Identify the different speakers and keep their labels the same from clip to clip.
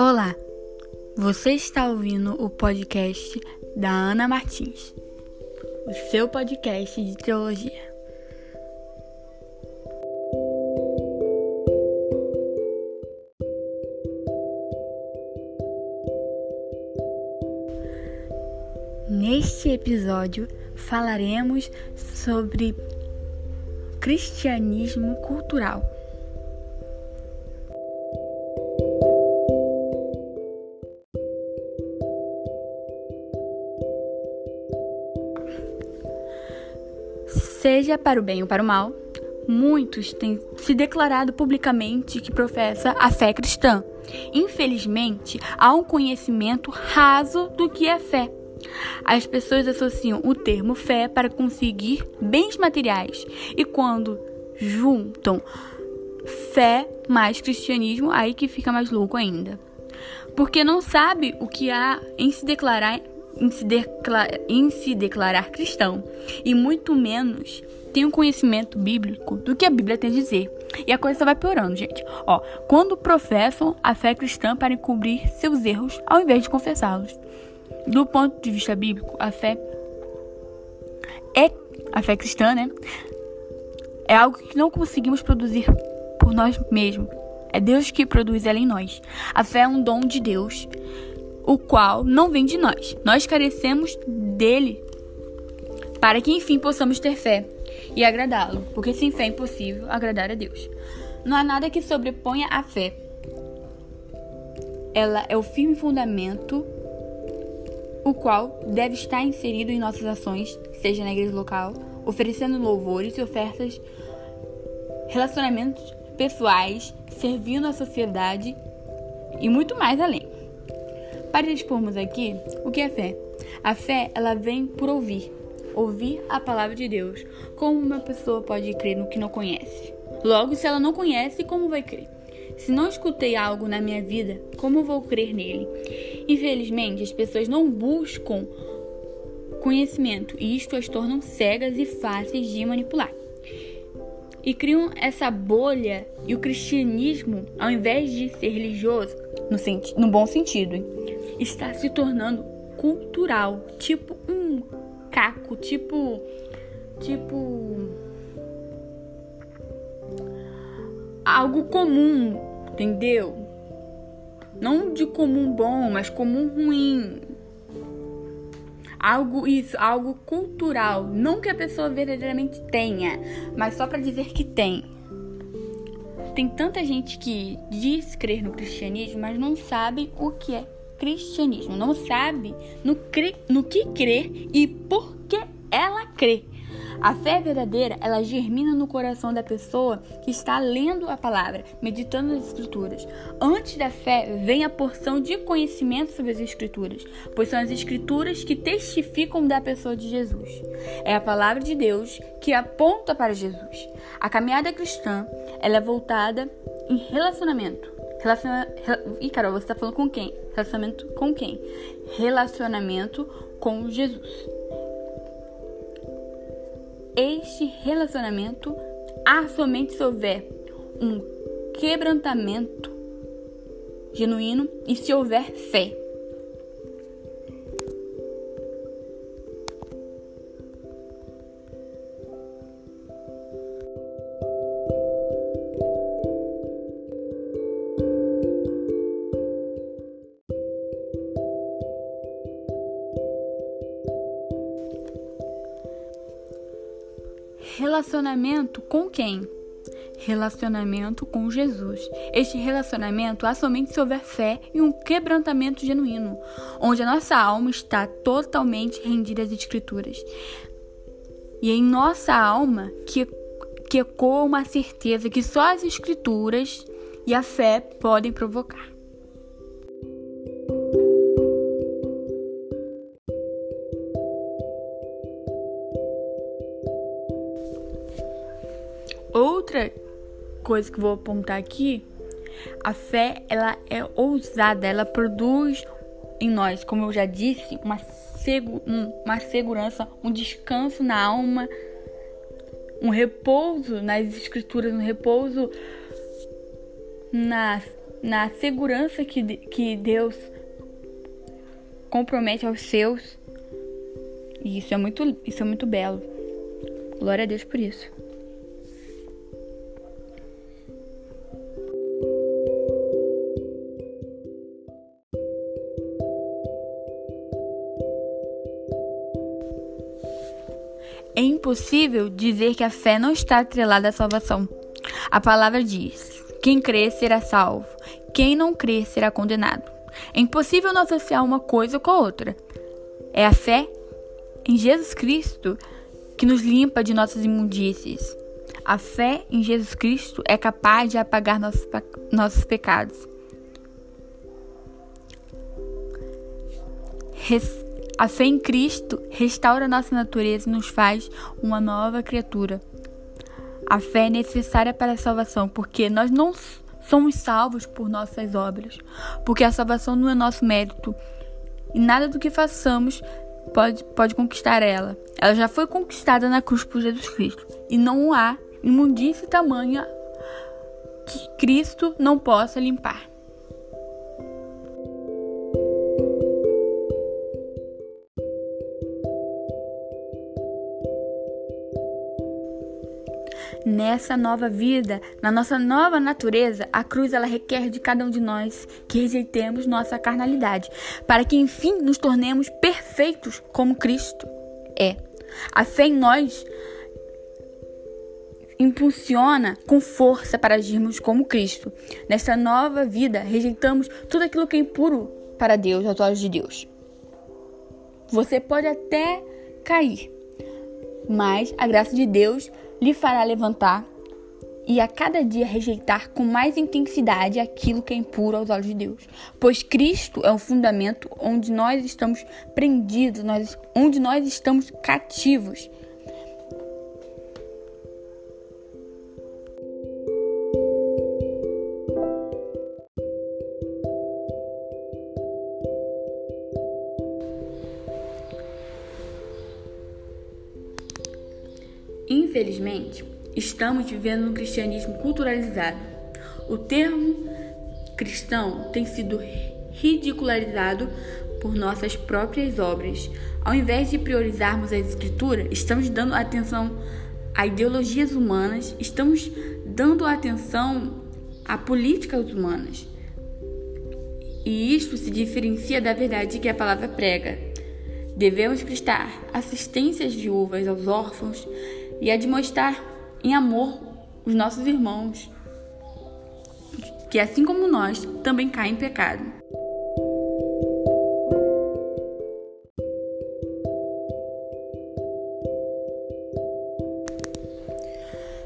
Speaker 1: Olá, você está ouvindo o podcast da Ana Martins, o seu podcast de teologia. Neste episódio falaremos sobre cristianismo cultural. Seja para o bem ou para o mal, muitos têm se declarado publicamente que professa a fé cristã. Infelizmente, há um conhecimento raso do que é fé. As pessoas associam o termo fé para conseguir bens materiais e quando juntam fé mais cristianismo, aí que fica mais louco ainda. Porque não sabe o que há em se declarar em se, em se declarar cristão e muito menos tem um conhecimento bíblico do que a Bíblia tem a dizer. E a coisa só vai piorando, gente. Ó, quando professam a fé cristã para encobrir seus erros ao invés de confessá-los. Do ponto de vista bíblico, a fé é a fé cristã, né? É algo que não conseguimos produzir por nós mesmos. É Deus que produz ela em nós. A fé é um dom de Deus o qual não vem de nós. Nós carecemos dele para que enfim possamos ter fé e agradá-lo, porque sem fé é impossível agradar a Deus. Não há nada que sobreponha a fé. Ela é o firme fundamento o qual deve estar inserido em nossas ações, seja na igreja local, oferecendo louvores e ofertas, relacionamentos pessoais, servindo a sociedade e muito mais além. Para expormos aqui o que é fé. A fé, ela vem por ouvir. Ouvir a palavra de Deus. Como uma pessoa pode crer no que não conhece? Logo, se ela não conhece, como vai crer? Se não escutei algo na minha vida, como vou crer nele? Infelizmente, as pessoas não buscam conhecimento e isto as tornam cegas e fáceis de manipular. E criam essa bolha e o cristianismo, ao invés de ser religioso, no, no bom sentido, hein? Está se tornando cultural, tipo um caco, tipo tipo algo comum, entendeu? Não de comum bom, mas comum ruim. Algo isso, algo cultural, não que a pessoa verdadeiramente tenha, mas só para dizer que tem. Tem tanta gente que diz crer no cristianismo, mas não sabe o que é cristianismo, não sabe no, cre, no que crer e por que ela crê. A fé verdadeira, ela germina no coração da pessoa que está lendo a palavra, meditando nas escrituras. Antes da fé vem a porção de conhecimento sobre as escrituras, pois são as escrituras que testificam da pessoa de Jesus. É a palavra de Deus que aponta para Jesus. A caminhada cristã, ela é voltada em relacionamento Relaciona... Ih, Carol, você tá falando com quem? Relacionamento com quem? Relacionamento com Jesus. Este relacionamento há somente se houver um quebrantamento genuíno e se houver fé. Relacionamento com quem? Relacionamento com Jesus. Este relacionamento há somente se houver fé e um quebrantamento genuíno, onde a nossa alma está totalmente rendida às Escrituras. E em nossa alma que, que ecoa uma certeza que só as Escrituras e a fé podem provocar. Coisa que vou apontar aqui, a fé ela é ousada, ela produz em nós, como eu já disse, uma, segu uma segurança, um descanso na alma, um repouso nas escrituras, um repouso na, na segurança que, que Deus compromete aos seus. E isso é muito, isso é muito belo. Glória a Deus por isso. É impossível dizer que a fé não está atrelada à salvação. A palavra diz: quem crê será salvo, quem não crê será condenado. É impossível não associar uma coisa com a outra. É a fé em Jesus Cristo que nos limpa de nossas imundícies. A fé em Jesus Cristo é capaz de apagar nossos, nossos pecados. Res a fé em Cristo restaura nossa natureza e nos faz uma nova criatura. A fé é necessária para a salvação, porque nós não somos salvos por nossas obras, porque a salvação não é nosso mérito e nada do que façamos pode, pode conquistar ela. Ela já foi conquistada na cruz por Jesus Cristo e não há imundície tamanha que Cristo não possa limpar. Nessa nova vida, na nossa nova natureza, a cruz ela requer de cada um de nós que rejeitemos nossa carnalidade, para que enfim nos tornemos perfeitos como Cristo é. A fé em nós impulsiona com força para agirmos como Cristo. Nessa nova vida, rejeitamos tudo aquilo que é impuro para Deus, aos olhos de Deus. Você pode até cair, mas a graça de Deus lhe fará levantar e a cada dia rejeitar com mais intensidade aquilo que é impuro aos olhos de Deus. Pois Cristo é o fundamento onde nós estamos prendidos, onde nós estamos cativos. Infelizmente, estamos vivendo um cristianismo culturalizado. O termo cristão tem sido ridicularizado por nossas próprias obras. Ao invés de priorizarmos a escritura, estamos dando atenção a ideologias humanas, estamos dando atenção a políticas humanas. E isto se diferencia da verdade que a palavra prega. Devemos prestar assistência às viúvas, aos órfãos e admoestar em amor os nossos irmãos, que assim como nós também caem em pecado.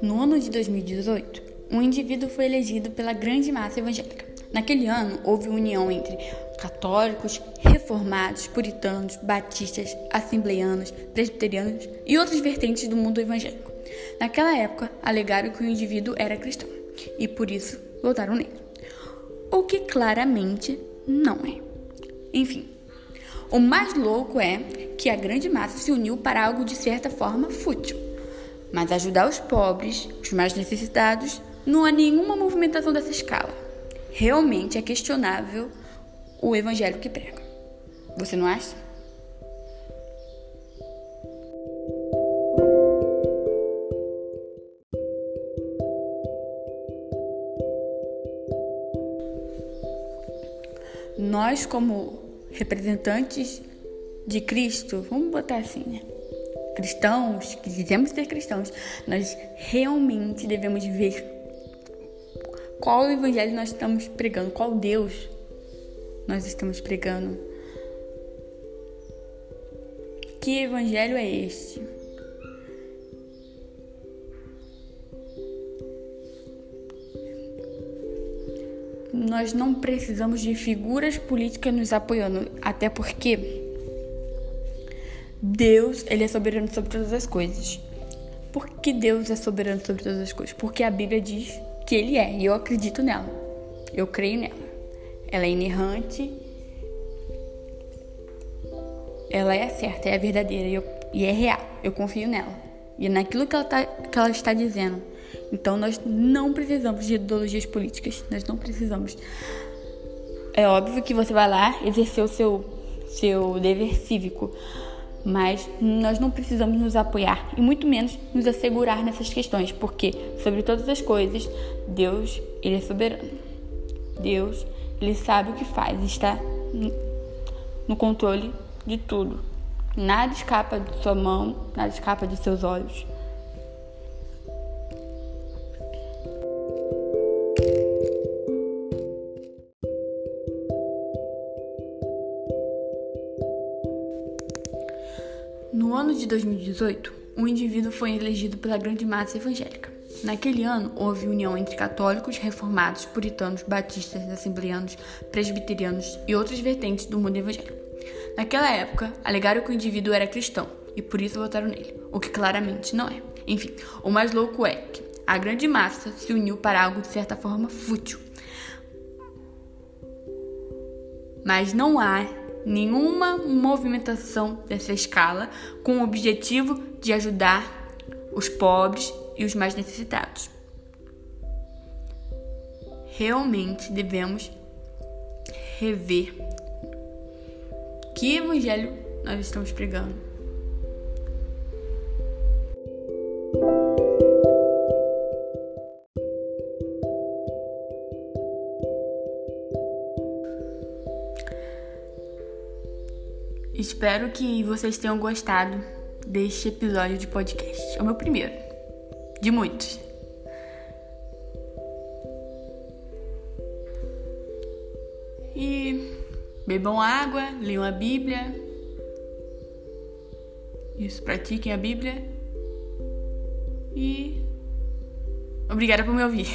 Speaker 1: No ano de 2018, um indivíduo foi elegido pela grande massa evangélica. Naquele ano, houve união entre católicos, reformados, puritanos, batistas, assembleianos, presbiterianos e outras vertentes do mundo evangélico. Naquela época, alegaram que o indivíduo era cristão e por isso votaram nele. O que claramente não é. Enfim, o mais louco é que a grande massa se uniu para algo de certa forma fútil. Mas ajudar os pobres, os mais necessitados, não há nenhuma movimentação dessa escala. Realmente é questionável o evangelho que prega. Você não acha? Nós, como representantes de Cristo, vamos botar assim, né? Cristãos, que dizemos ser cristãos, nós realmente devemos ver qual evangelho nós estamos pregando, qual Deus nós estamos pregando. Que evangelho é este? Nós não precisamos de figuras políticas nos apoiando, até porque Deus, ele é soberano sobre todas as coisas. Por que Deus é soberano sobre todas as coisas? Porque a Bíblia diz que ele é, e eu acredito nela. Eu creio nela. Ela é inerrante. Ela é certa, é verdadeira e, eu, e é real. Eu confio nela. E naquilo que ela, tá, que ela está dizendo. Então nós não precisamos de ideologias políticas, nós não precisamos. É óbvio que você vai lá exercer o seu, seu dever cívico, mas nós não precisamos nos apoiar e muito menos nos assegurar nessas questões, porque sobre todas as coisas, Deus, ele é soberano. Deus, ele sabe o que faz, está no controle de tudo. Nada escapa de sua mão, nada escapa de seus olhos. No ano de 2018, um indivíduo foi elegido pela grande massa evangélica. Naquele ano, houve união entre católicos, reformados, puritanos, batistas, assembleanos, presbiterianos e outras vertentes do mundo evangélico. Naquela época, alegaram que o indivíduo era cristão e por isso votaram nele, o que claramente não é. Enfim, o mais louco é que a grande massa se uniu para algo de certa forma fútil. Mas não há nenhuma movimentação dessa escala com o objetivo de ajudar os pobres e os mais necessitados. Realmente devemos rever que evangelho nós estamos pregando. Espero que vocês tenham gostado deste episódio de podcast. É o meu primeiro, de muitos. Bebam água, leiam a Bíblia. Isso, pratiquem a Bíblia. E obrigada por me ouvir.